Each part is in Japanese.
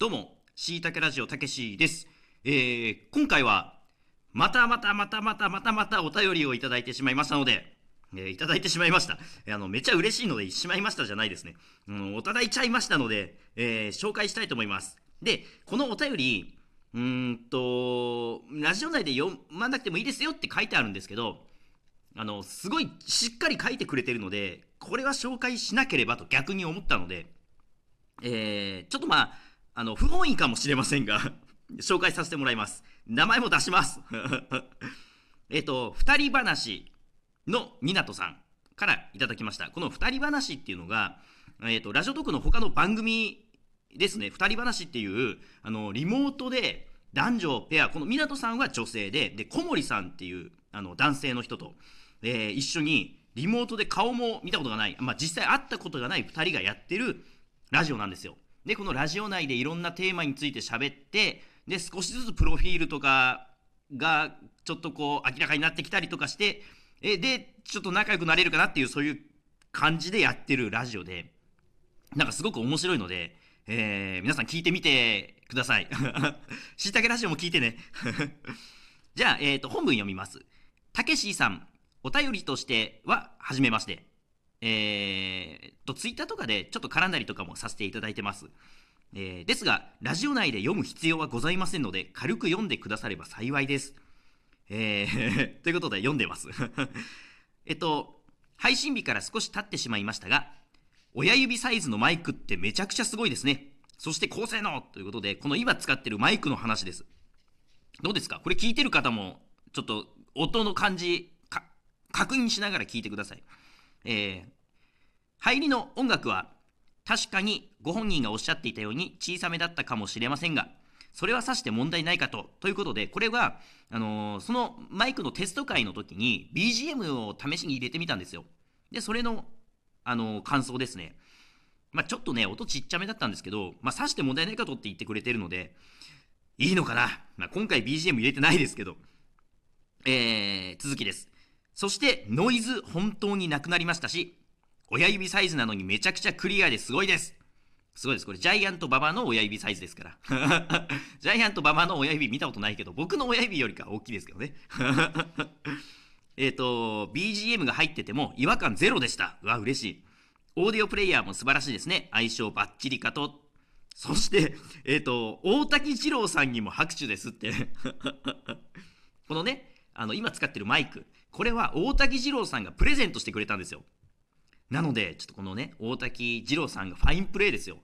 どうも、しいたけラジオたけしです。えー、今回は、またまたまたまたまたまたお便りをいただいてしまいましたので、えーいただいてしまいました。えーあの、めちゃ嬉しいので、しまいましたじゃないですね。うん、おただいちゃいましたので、えー紹介したいと思います。で、このお便り、うんと、ラジオ内で読まなくてもいいですよって書いてあるんですけど、あの、すごいしっかり書いてくれてるので、これは紹介しなければと逆に思ったので、えーちょっとまあ、あの、不本意かもしれませんが、紹介させてもらいます。名前も出します。えっと、二人話の湊さんからいただきました。この二人話っていうのが、えっと、ラジオトークの他の番組ですね、二人話っていう、あの、リモートで男女ペア、この湊さんは女性で、で、小森さんっていう、あの、男性の人と、えー一緒にリモートで顔も見たことがない、まあ、実際会ったことがない二人がやってるラジオなんですよ。で、このラジオ内でいろんなテーマについて喋って、で、少しずつプロフィールとかが、ちょっとこう、明らかになってきたりとかして、え、で、ちょっと仲良くなれるかなっていう、そういう感じでやってるラジオで、なんかすごく面白いので、えー皆さん聞いてみてください。しいたけラジオも聞いてね。じゃあ、えっ、と、本文読みます。たけしさん、お便りとしては、はじめまして。えー、と、ツイッターとかでちょっと絡んだりとかもさせていただいてます。えーですが、ラジオ内で読む必要はございませんので、軽く読んでくだされば幸いです。えー ということで読んでます。えっと、配信日から少し経ってしまいましたが、親指サイズのマイクってめちゃくちゃすごいですね。そして高性能ということで、この今使ってるマイクの話です。どうですか？これ聞いてる方も、ちょっと音の感じ、確認しながら聞いてください。えー入りの音楽は、確かにご本人がおっしゃっていたように小さめだったかもしれませんが、それはさして問題ないかと。ということで、これは、あのーそのマイクのテスト会の時に BGM を試しに入れてみたんですよ。で、それの、あのー感想ですね。まあ、ちょっとね、音ちっちゃめだったんですけど、まあ、さして問題ないかとって言ってくれてるので、いいのかな。まあ、今回 BGM 入れてないですけど。えー、続きです。そして、ノイズ本当になくなりましたし、親指サイズなのにめちゃくちゃクリアですごいです。すごいです。これ、ジャイアント馬場の親指サイズですから。ジャイアント馬場の親指見たことないけど、僕の親指よりか大きいですけどね。えっと、BGM が入ってても違和感ゼロでした。うわ、嬉しい。オーディオプレイヤーも素晴らしいですね。相性バッチリかと。そして、えっ、と、大滝二郎さんにも拍手ですって。このね、あの、今使ってるマイク。これは大滝二郎さんがプレゼントしてくれたんですよ。なので、ちょっとこのね、大滝二郎さんがファインプレーですよ。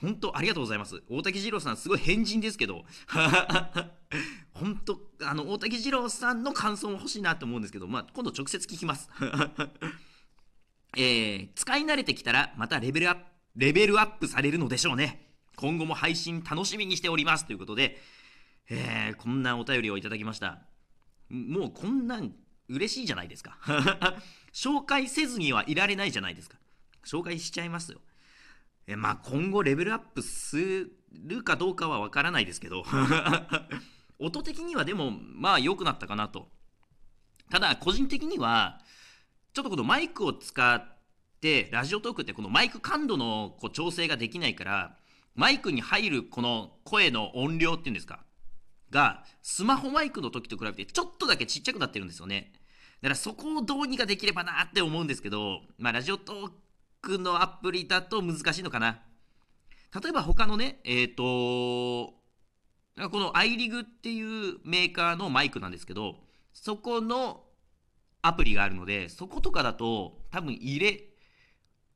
本当ありがとうございます。大滝二郎さん、すごい変人ですけど、本当あの、大滝二郎さんの感想も欲しいなと思うんですけど、まあ、今度直接聞きます。えー使い慣れてきたら、またレベルアップ、レベルアップされるのでしょうね。今後も配信楽しみにしております。ということで、えーこんなお便りをいただきました。もうこんなん嬉しいじゃないですか。紹介せずにはいられないじゃないですか。紹介しちゃいますよ。えまあ今後レベルアップするかどうかはわからないですけど、音的にはでもまあ良くなったかなと。ただ個人的には、ちょっとこのマイクを使って、ラジオトークってこのマイク感度のこう調整ができないから、マイクに入るこの声の音量っていうんですか、が、スマホマイクの時と比べてちょっとだけちっちゃくなってるんですよね。だからそこをどうにかできればなって思うんですけど、まあラジオトークのアプリだと難しいのかな。例えば他のね、えっ、と、この iRig っていうメーカーのマイクなんですけど、そこのアプリがあるので、そことかだと多分入れ、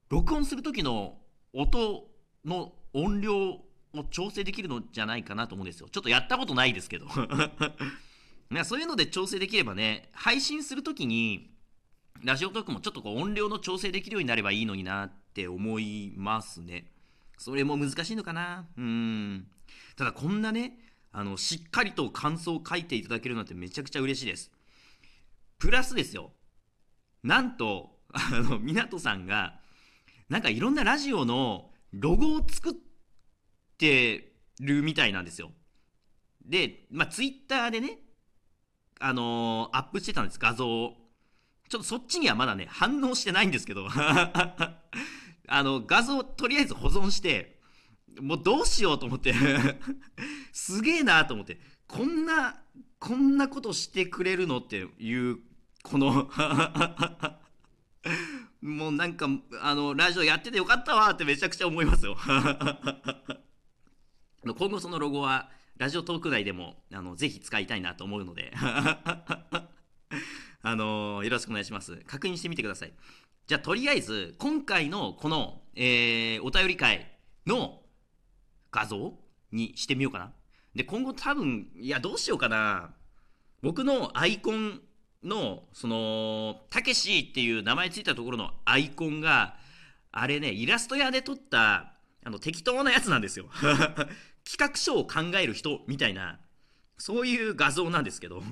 録音する時の音の音量を調整できるのじゃないかなと思うんですよ。ちょっとやったことないですけど。そういうので調整できればね、配信するときに、ラジオトークもちょっとこう音量の調整できるようになればいいのになって思いますね。それも難しいのかなうん。ただこんなね、あの、しっかりと感想を書いていただけるなんてめちゃくちゃ嬉しいです。プラスですよ。なんと、あの、湊さんが、なんかいろんなラジオのロゴを作ってるみたいなんですよ。で、まあ、ツイッターでね、あのーアップしてたんです、画像を。ちょっとそっちにはまだね、反応してないんですけど、あの、画像をとりあえず保存して、もうどうしようと思って。すげえなと思って。こんなこんなことしてくれるのっていうこの。もうなんかあのラジオやっててよかったわってめちゃくちゃ思いますよ。今後そのロゴはラジオトーク内でもあのぜひ使いたいなと思うので。あのよろしくお願いします。確認してみてください。じゃあとりあえず今回のこの、えー、お便り会の画像にしてみようかな。で今後多分いやどうしようかな。僕のアイコンのそのたけしっていう名前ついたところのアイコンがあれねイラスト屋で撮ったあの適当なやつなんですよ。企画書を考える人みたいなそういう画像なんですけど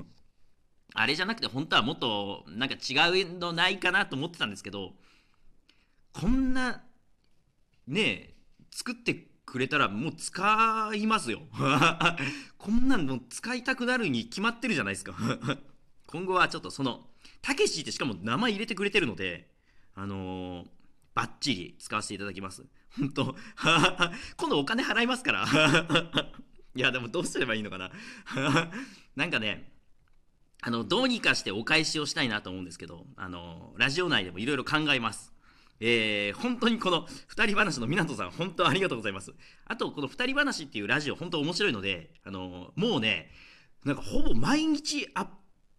あれじゃなくて本当はもっとなんか違うのないかなと思ってたんですけどこんなね作ってくれたらもう使いますよ。こんなの使いたくなるに決まってるじゃないですか。今後はちょっとそのたけしってしかも名前入れてくれてるのであのー、バッチリ使わせていただきます。本当。今度お金払いますから。いやでもどうすればいいのかな。なんかねあのどうにかしてお返しをしたいなと思うんですけどあのラジオ内でもいろいろ考えます。えー、本当にこの2人話の湊さん、本当ありがとうございます。あと、この2人話っていうラジオ、本当面白いので、あのもうね、なんかほぼ毎日アッ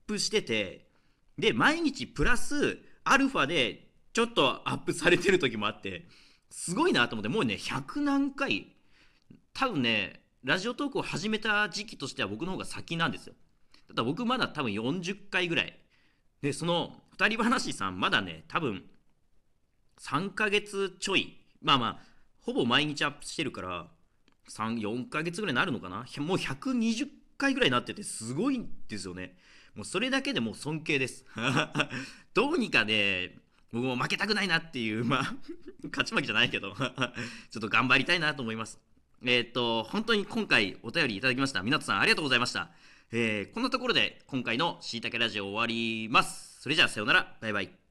プしてて、で、毎日プラスアルファでちょっとアップされてる時もあって、すごいなと思って、もうね、100何回、多分ね、ラジオトークを始めた時期としては僕の方が先なんですよ。ただ僕まだ多分40回ぐらい。で、その2人話さん、まだね、多分3ヶ月ちょい。まあまあ、ほぼ毎日アップしてるから、3、4ヶ月ぐらいになるのかな？もう120回ぐらいになっててすごいんですよね。もうそれだけでもう尊敬です。どうにかね、僕も負けたくないなっていう、まあ、勝ち負けじゃないけど ちょっと頑張りたいなと思います。えー、っと、本当に今回お便りいただきました。港さんありがとうございました。えー、こんなところで今回のしいたけラジオ終わります。それじゃあさようなら。バイバイ。